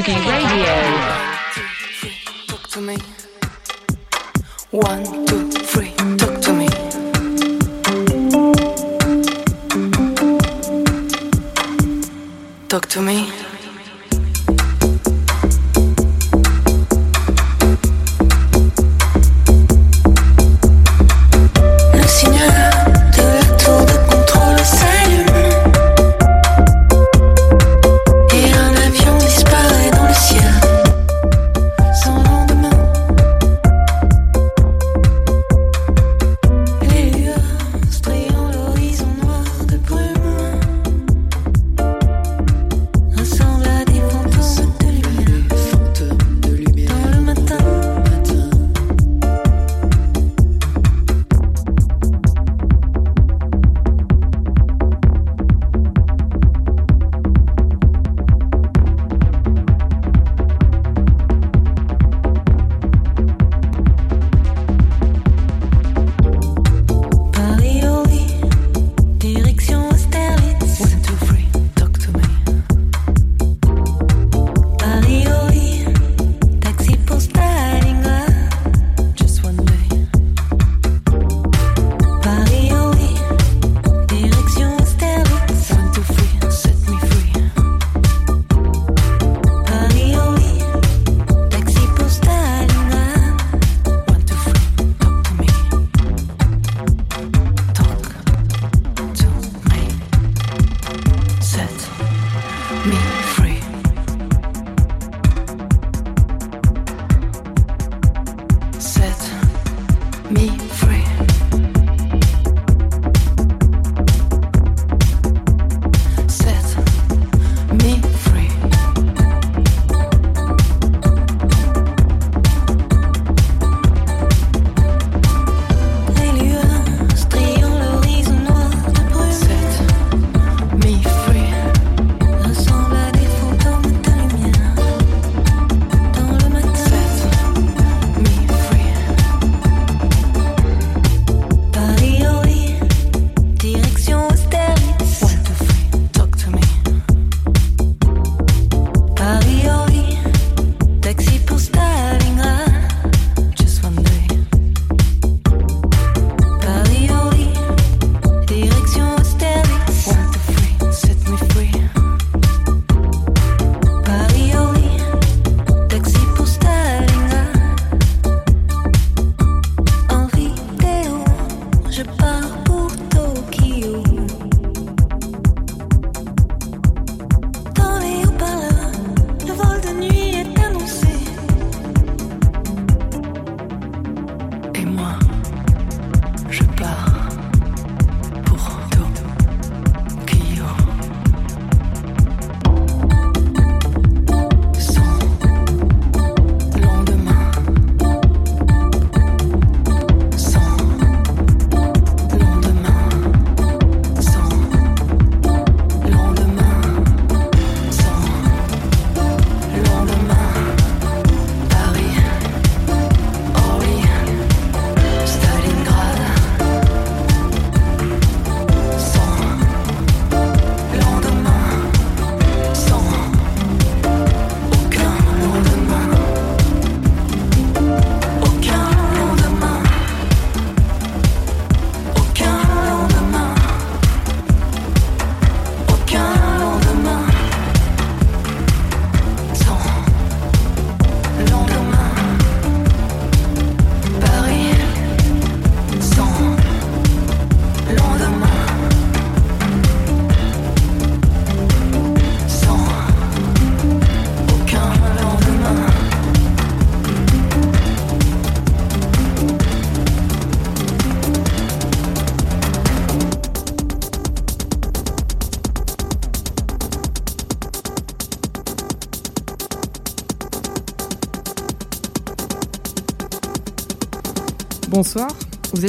Susie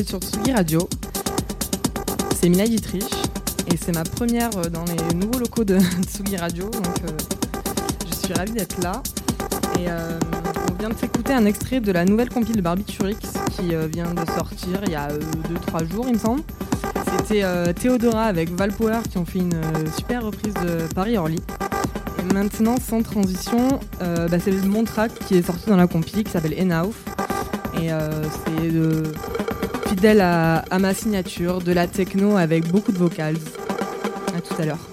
Sur Tsugi Radio. C'est Mina Dietrich et c'est ma première euh, dans les nouveaux locaux de Tsugi Radio, donc euh, je suis ravie d'être là. Et euh, on vient de s'écouter un extrait de la nouvelle compile de Barbiturix qui vient de sortir il y a 2-3 jours, il me semble. C'était Théodora avec Valpower qui ont fait une super reprise de Paris Orly. Et maintenant, sans transition, bah, c'est mon track qui est sorti dans la compile qui s'appelle Enauf. Et c'est fidèle à, ma signature, de la techno avec beaucoup de vocals. À tout à l'heure.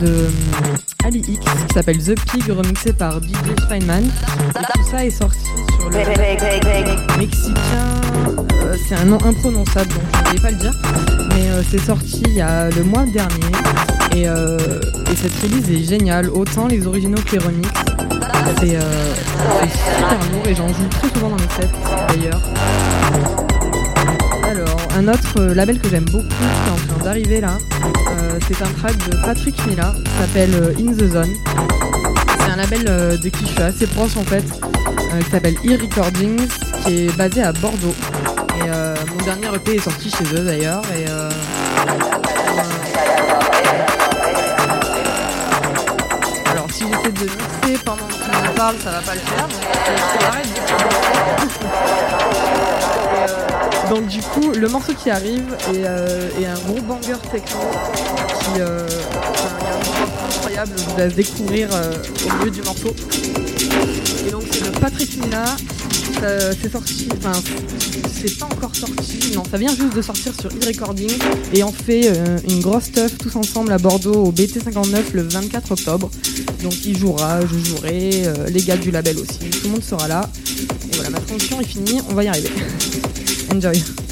De euh, Ali X qui s'appelle The Pig remixé par DJ Feynman. Tout ça est sorti sur le mexicain. euh, c'est un nom imprononçable donc je ne vais pas le dire. Mais euh, c'est sorti il y a le mois dernier. Et, et cette release est géniale. Autant les originaux que les remixes. C'est c'est super lourd et j'en joue très souvent dans mes sets d'ailleurs. Un autre euh, label que j'aime beaucoup, qui est en train d'arriver là, euh, c'est un track de Patrick Mila, qui s'appelle euh, In the Zone. C'est un label de qui je suis assez proche en fait, qui s'appelle E-Recordings, qui est basé à Bordeaux. Et mon dernier EP est sorti chez eux d'ailleurs. Et alors, si j'essaie de mixer pendant que je parle, ça va pas le faire. Donc du coup, le morceau qui arrive est, euh, est un gros banger techno qui euh, morceau incroyable, je vous laisse découvrir euh, au milieu du morceau. Et donc c'est le Patrick Mina, c'est sorti, enfin c'est pas encore sorti, non ça vient juste de sortir sur e-recording et on fait euh, une grosse stuff tous ensemble à Bordeaux au BT59 le 24 octobre. Donc il jouera, je jouerai, les gars du label aussi, tout le monde sera là. Et voilà, ma transition est finie, on va y arriver. Enjoy.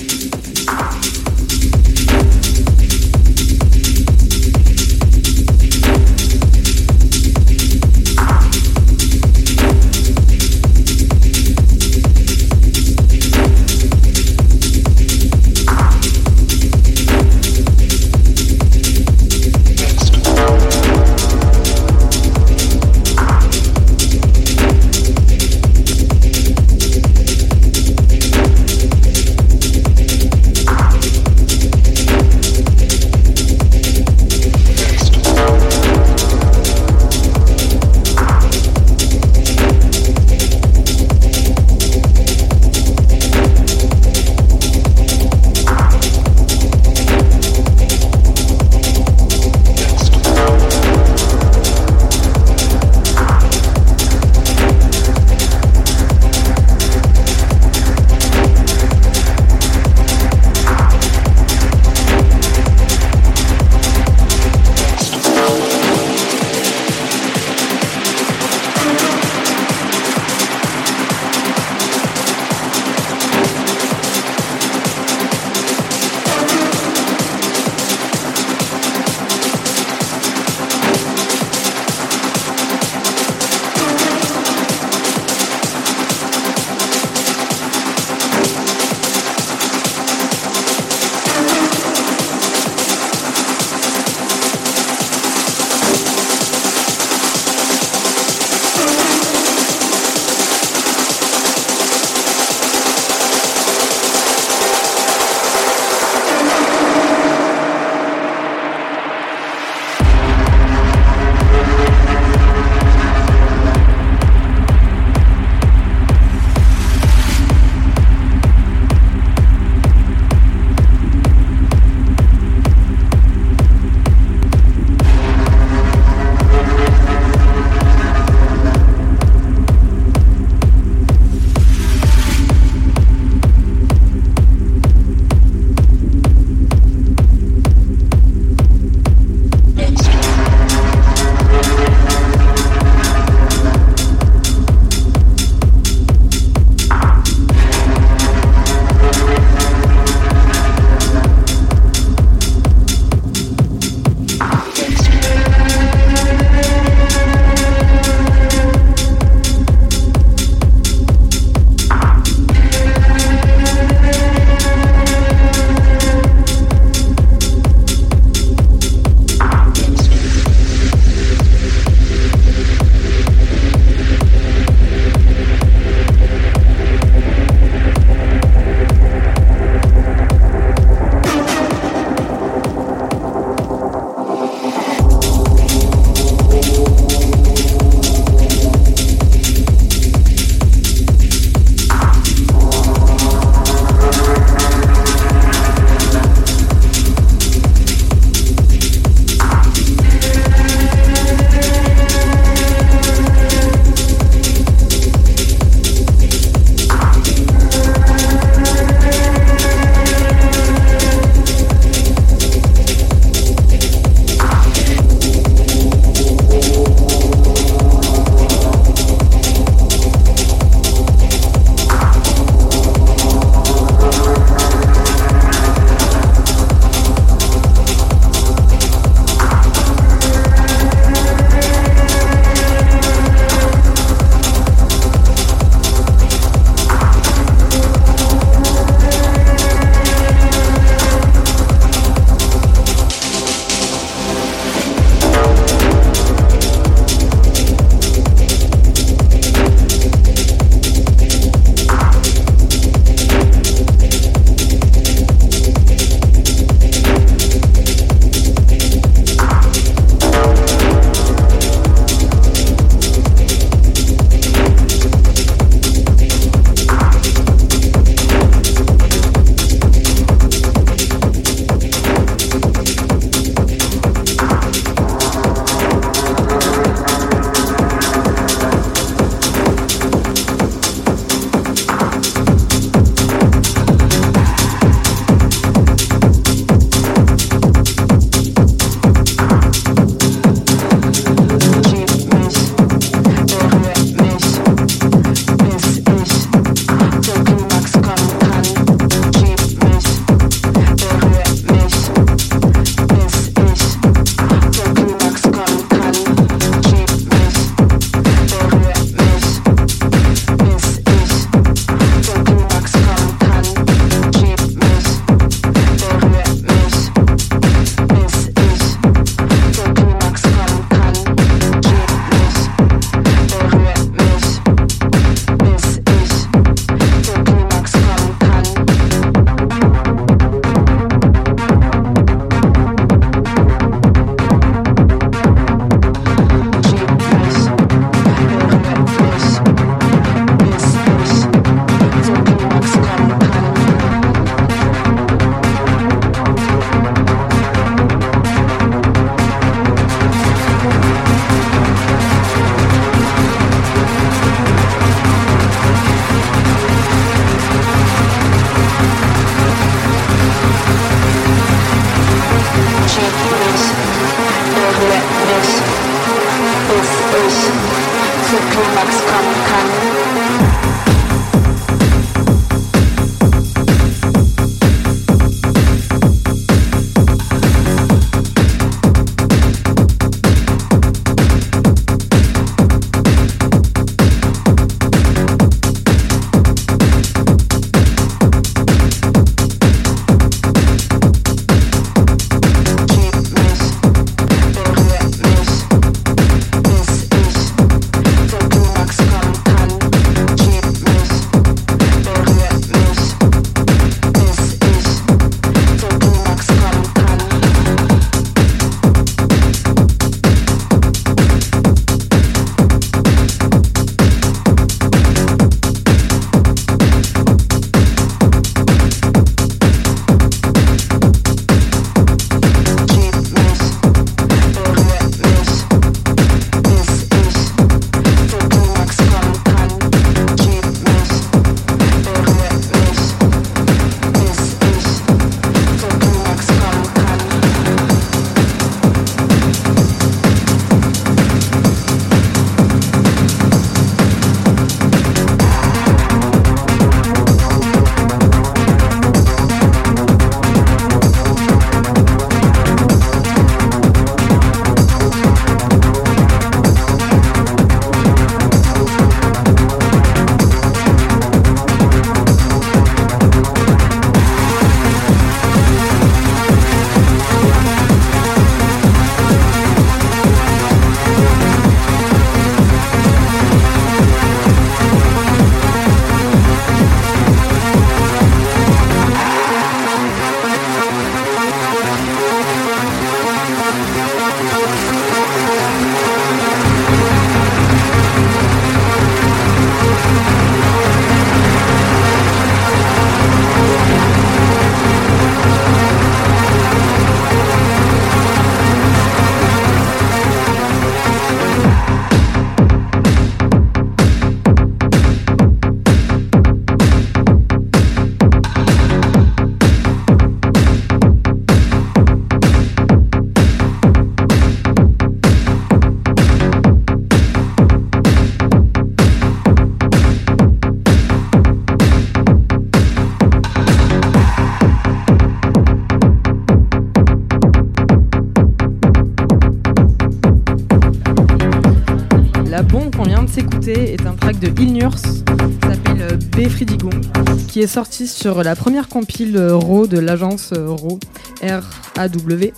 Qui est sorti sur la première compile euh, RAW de l'agence euh, RAW, R-A-W,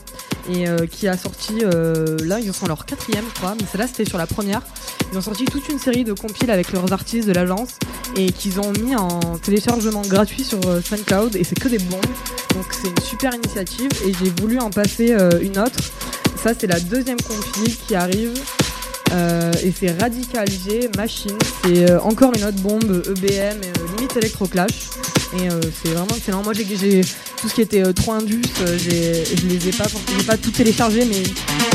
et euh, qui a sorti, là ils en sont leur quatrième je crois, mais celle-là c'était sur la première. Ils ont sorti toute une série de compiles avec leurs artistes de l'agence et qu'ils ont mis en téléchargement gratuit sur SoundCloud et c'est que des bombes. Donc c'est une super initiative et j'ai voulu en passer une autre. Ça c'est la deuxième compile qui arrive. Euh, et c'est Radical G Machine. C'est euh, encore une autre bombe EBM, euh, limite électroclash. Et c'est vraiment excellent. Moi j'ai tout ce qui était trop indus, je les ai pas, j'ai pas tout téléchargé, mais,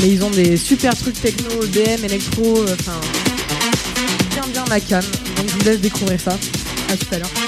mais ils ont des super trucs techno, EBM, électro. Enfin, bien bien ma cam. Donc je vous laisse découvrir ça. À tout à l'heure.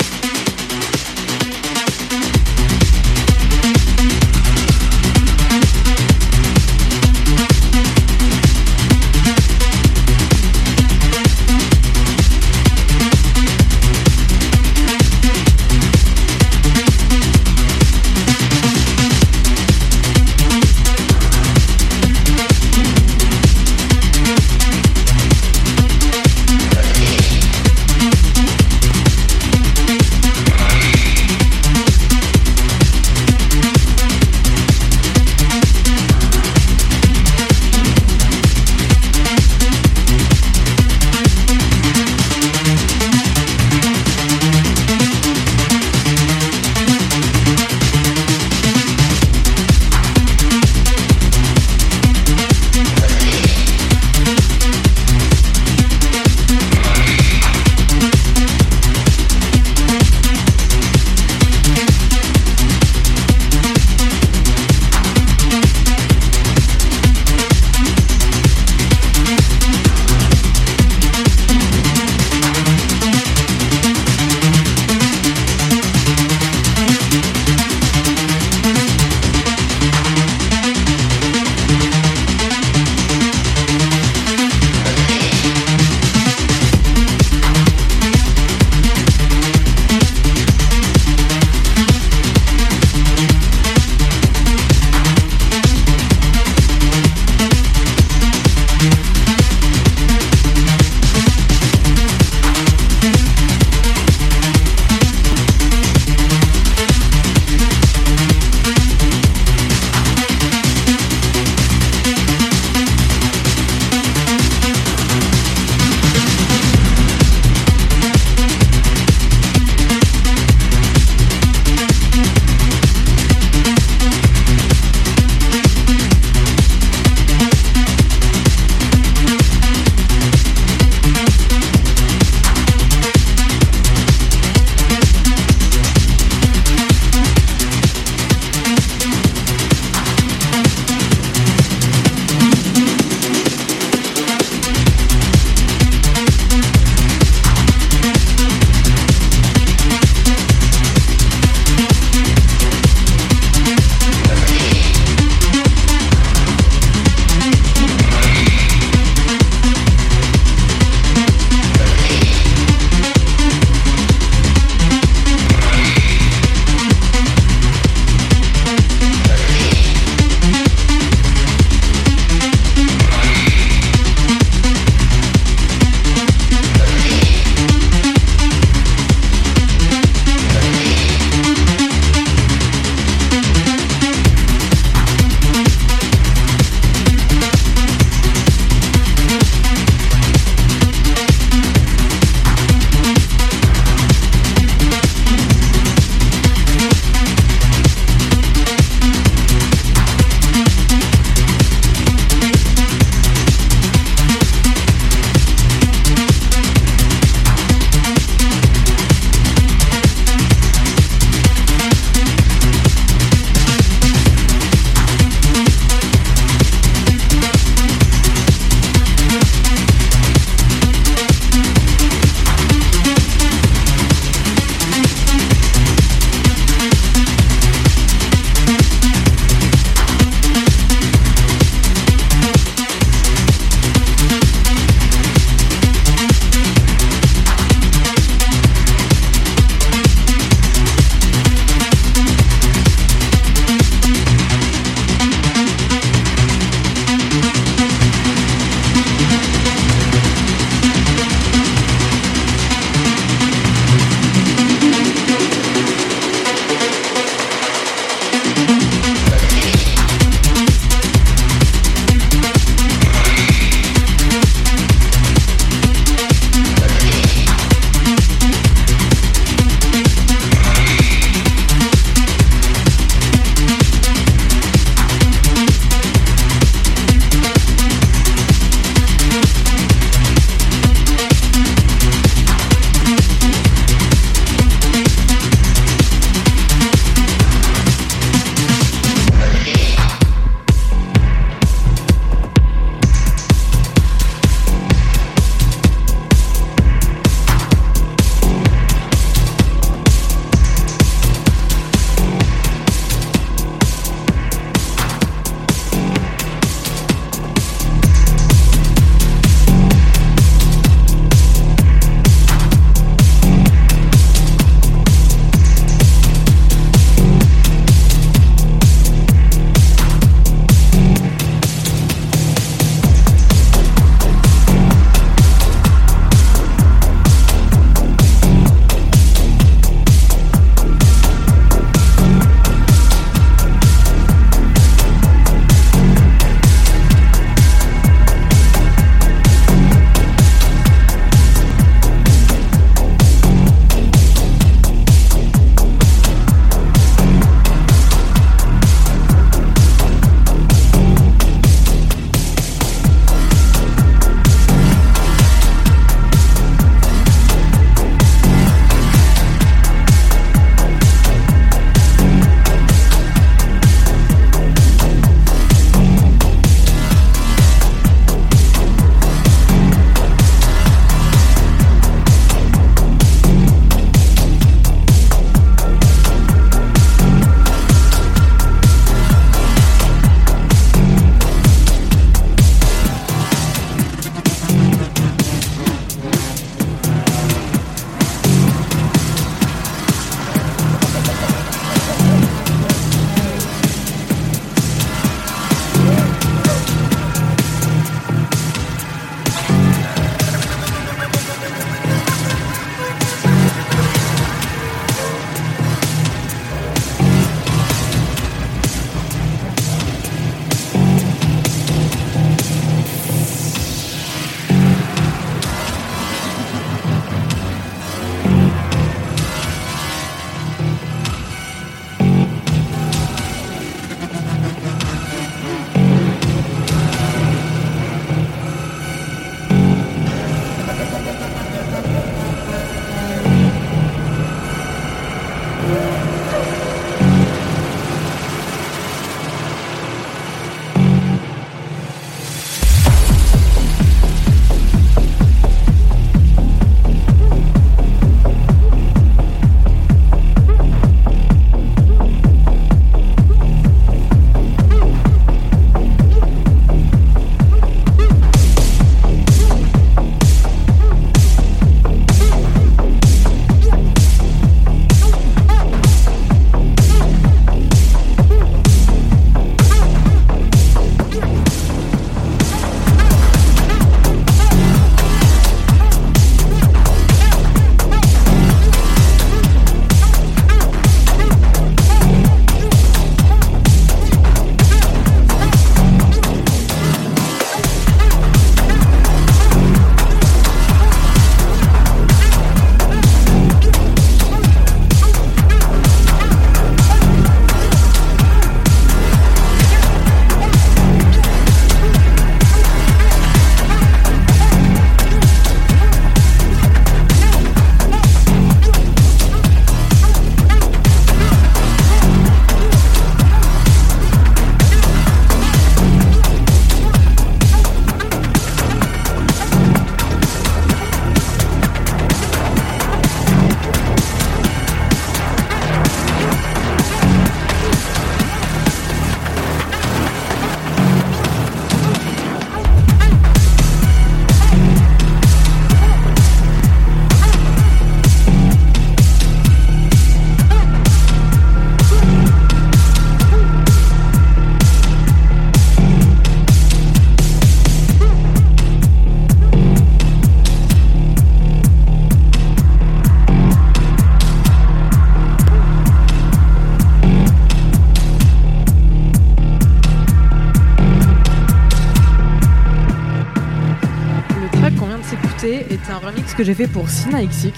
Que j'ai fait pour Sina XX.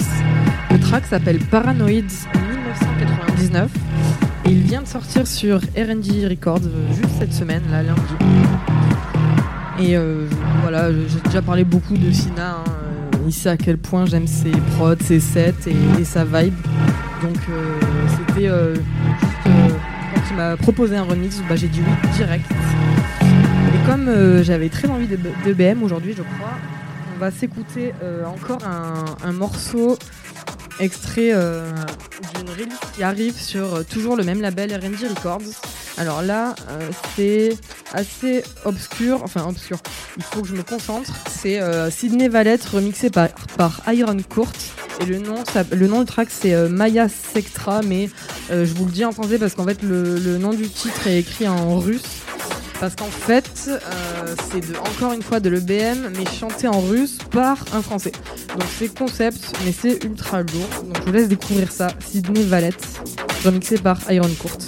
Le track s'appelle Paranoids 1999 et il vient de sortir sur RNG Records euh, juste cette semaine, là, lundi. Et euh, voilà, j'ai déjà parlé beaucoup de Sina. hein. Euh, Il sait à quel point j'aime ses prods, ses sets et, sa vibe. Donc c'était euh, juste, quand il m'a proposé un remix, bah, j'ai dit oui direct. Et comme j'avais très envie de, de BM aujourd'hui, je crois, on va s'écouter euh, encore un, morceau extrait euh, d'une release qui arrive sur euh, toujours le même label RNG Records. Alors là, c'est assez obscur, enfin obscur, il faut que je me concentre. C'est Sydney Valette remixé par, Iron Court. Et le nom, le nom du track c'est Maya Sectra, mais je vous le dis en français parce qu'en fait le nom du titre est écrit en russe. Parce qu'en fait, euh, c'est encore une fois de l'EBM, mais chanté en russe par un français. Donc c'est concept, mais c'est ultra lourd. Donc je vous laisse découvrir ça. Sydney Valette, remixé par Iron Court.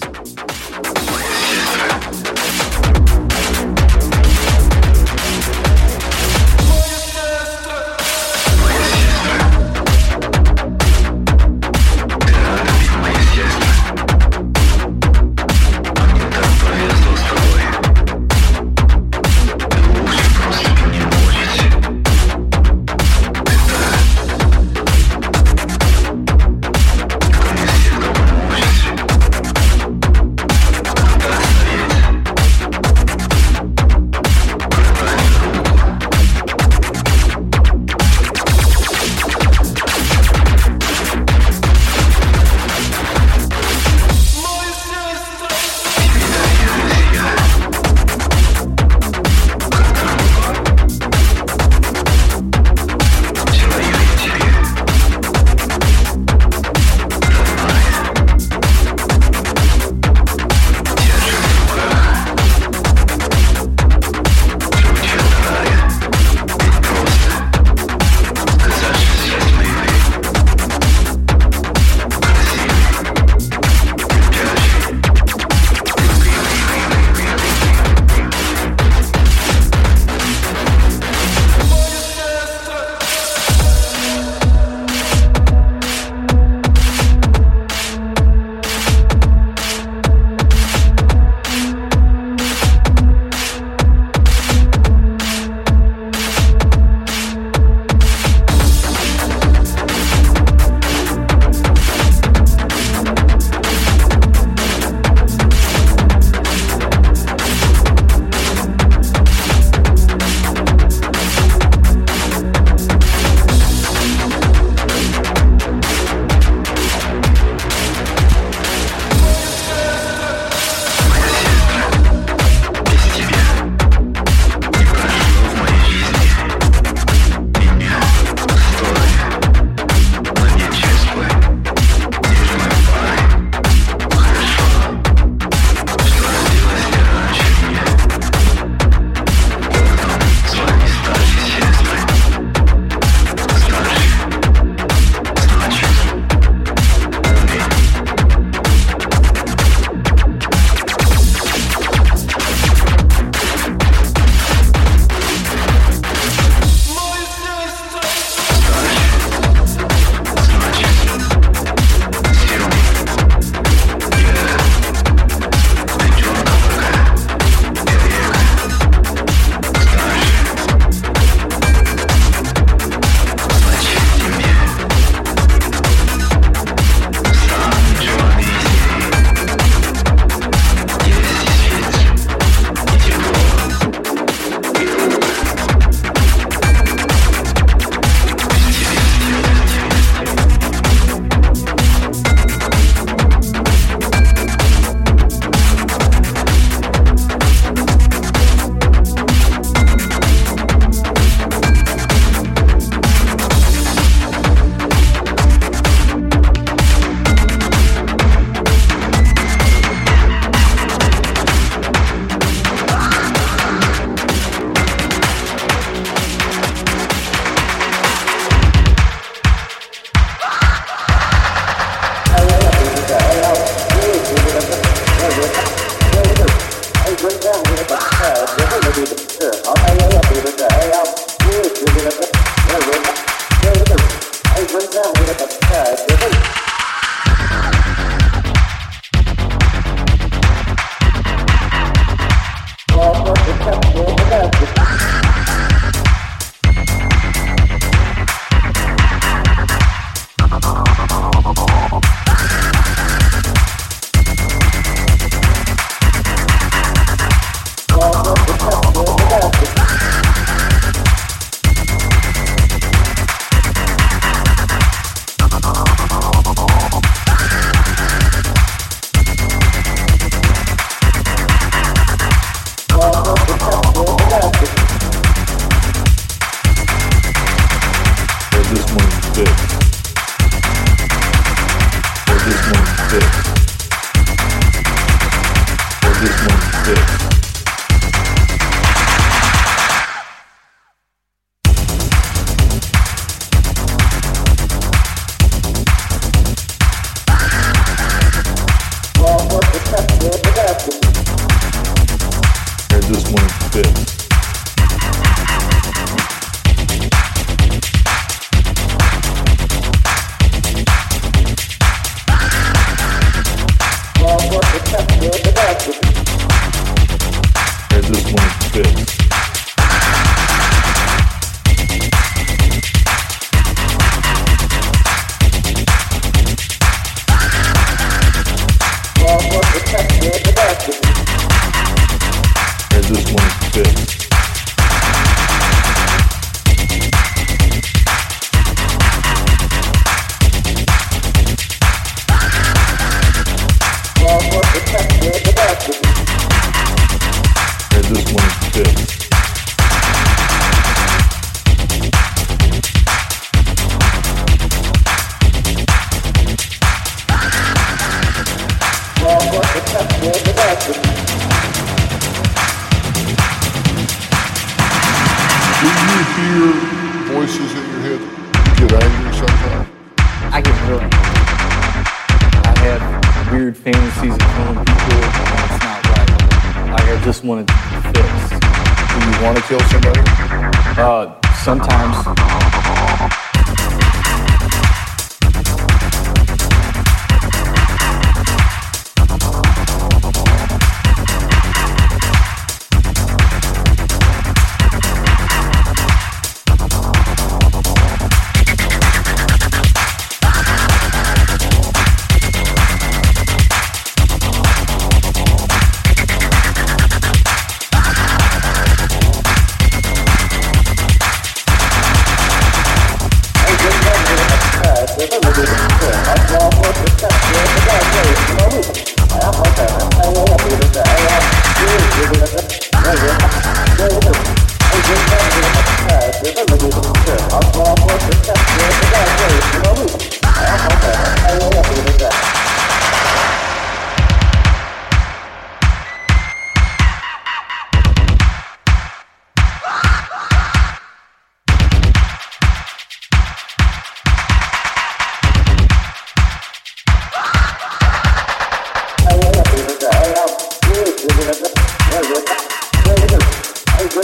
Ce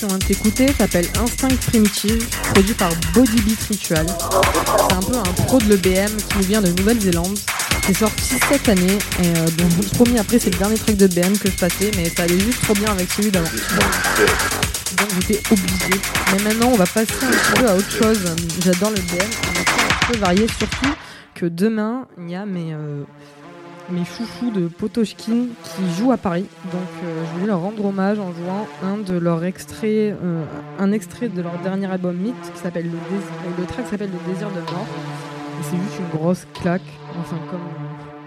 qu'on vient de t'écouter s'appelle Instinct Primitive, produit par Body Beat Ritual. C'est un peu un pro de l'EBM qui nous vient de Nouvelle-Zélande. C'est sorti cette année et euh, je vous promis après c'est le dernier track de BM que je passais mais ça allait juste trop bien avec celui d'avant. Donc j'étais obligée. Mais maintenant on va passer un petit peu à autre chose. J'adore le BM, on va un peu varié surtout que demain il y a mes, euh, mes chouchous de Potoshkin qui jouent à Paris. Donc euh, je voulais leur rendre hommage en jouant un de leurs extraits, euh, un extrait de leur dernier album Myth qui s'appelle le, Dés- le track s'appelle Le désir de mort. Et c'est juste une grosse claque, enfin comme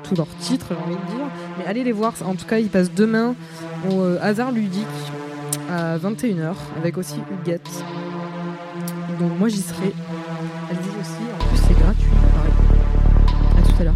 tous leurs titres j'ai envie de dire. Mais allez les voir, en tout cas ils passent demain au euh, hasard ludique à 21h avec aussi Huguette. Donc moi j'y serai. Allez-y aussi, en plus c'est gratuit, pareil. À tout à l'heure.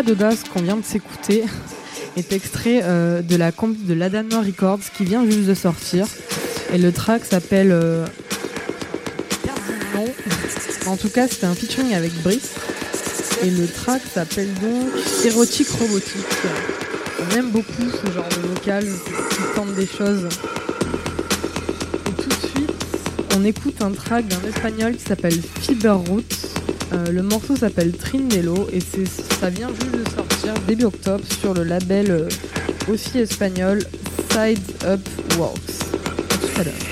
Pas d'audace qu'on vient de s'écouter est extrait euh, de la comp de l'Adano Records qui vient juste de sortir. Et le track s'appelle. Euh... En tout cas, c'était un featuring avec Brice. Et le track s'appelle donc Érotique Robotique. On aime beaucoup ce genre de vocal qui tente des choses. Et tout de suite, on écoute un track d'un espagnol qui s'appelle Fiber Roots. Euh, le morceau s'appelle Trindelo et c'est, ça vient juste de sortir début octobre sur le label euh, aussi espagnol Side Up Works.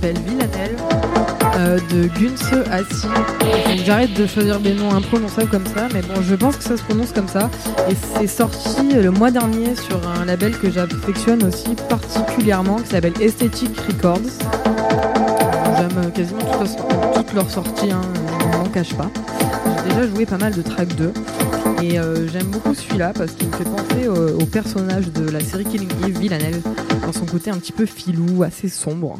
S'appelle Villanelle euh, de Gunse Assi. J'arrête de choisir des noms imprononçables comme ça, mais bon, je pense que ça se prononce comme ça. Et c'est sorti le mois dernier sur un label que j'affectionne aussi particulièrement, qui s'appelle Aesthetic Records. J'aime quasiment toutes, leurs sorties, hein, on n'en cache pas. J'ai déjà joué pas mal de tracks 2. Et euh, j'aime beaucoup celui-là parce qu'il me fait penser au, au personnage de la série Killing Eve, Villanelle, dans son côté un petit peu filou, assez sombre.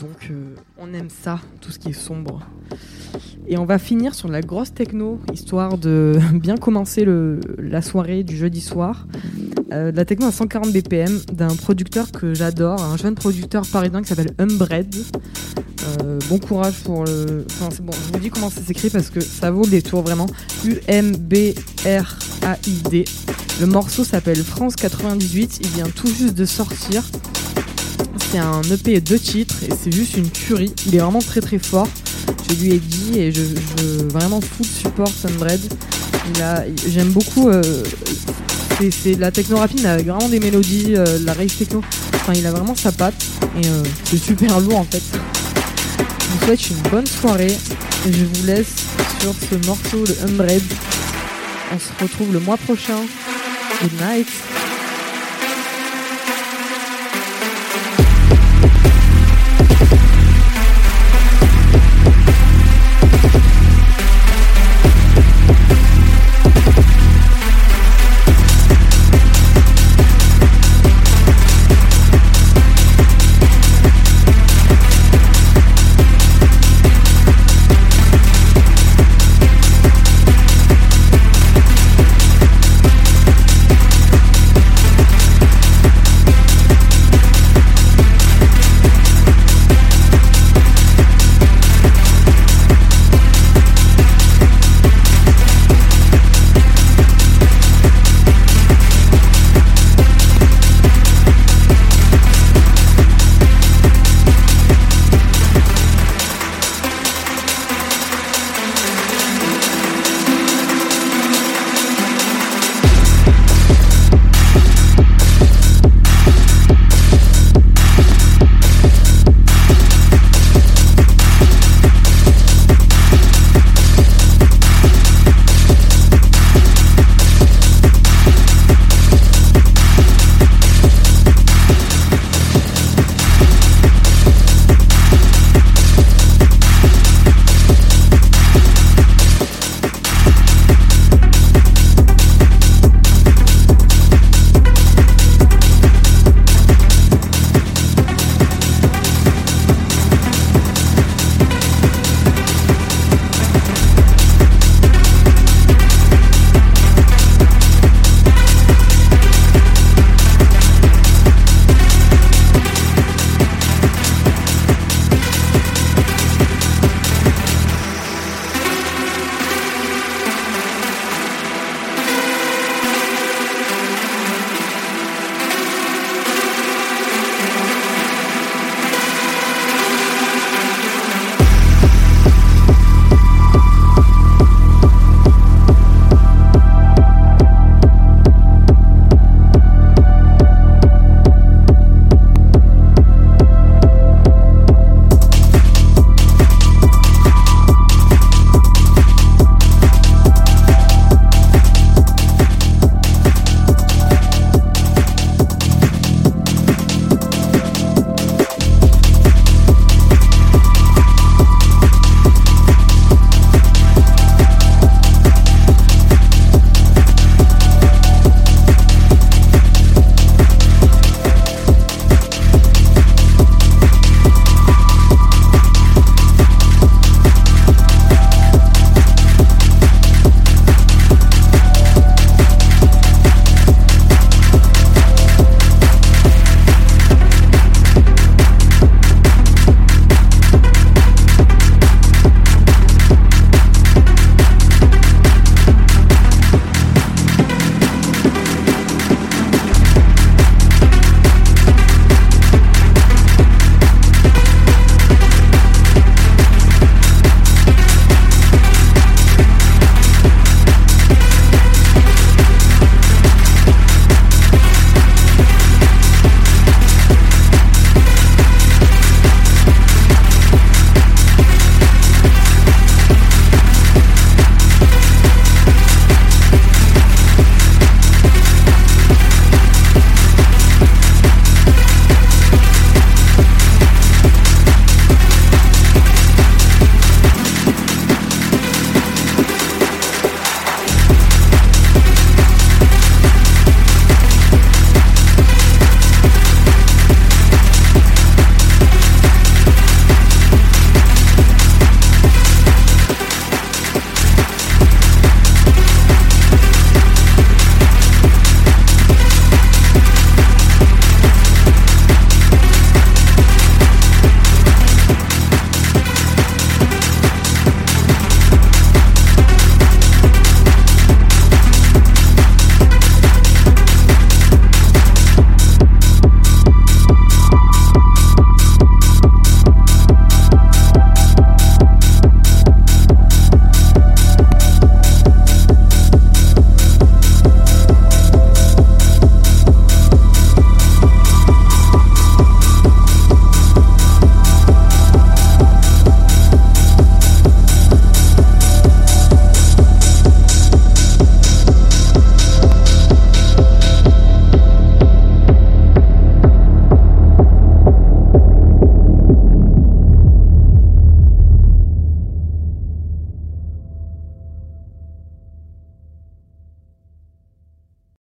Donc euh, on aime ça, tout ce qui est sombre. Et on va finir sur la grosse techno, histoire de bien commencer la soirée du jeudi soir. Euh, la techno à 140 BPM d'un producteur que j'adore, un jeune producteur parisien qui s'appelle Umbred. Euh, bon courage pour le. Enfin, bon, je vous dis comment ça s'écrit parce que ça vaut le détour vraiment. U-M-B-R-A-I-D. Le morceau s'appelle France 98. Il vient tout juste de sortir. C'est un EP deux titres et c'est juste une tuerie. Il est vraiment très très fort. Je lui ai dit et je, je vraiment full support Sunbread. Il a, j'aime beaucoup. euh, la techno rapide avec vraiment des mélodies, euh, la rave techno. Enfin, il a vraiment sa patte et euh, c'est super lourd en fait. Je vous souhaite une bonne soirée et je vous laisse sur ce morceau de Umbred. On se retrouve le mois prochain. Good night.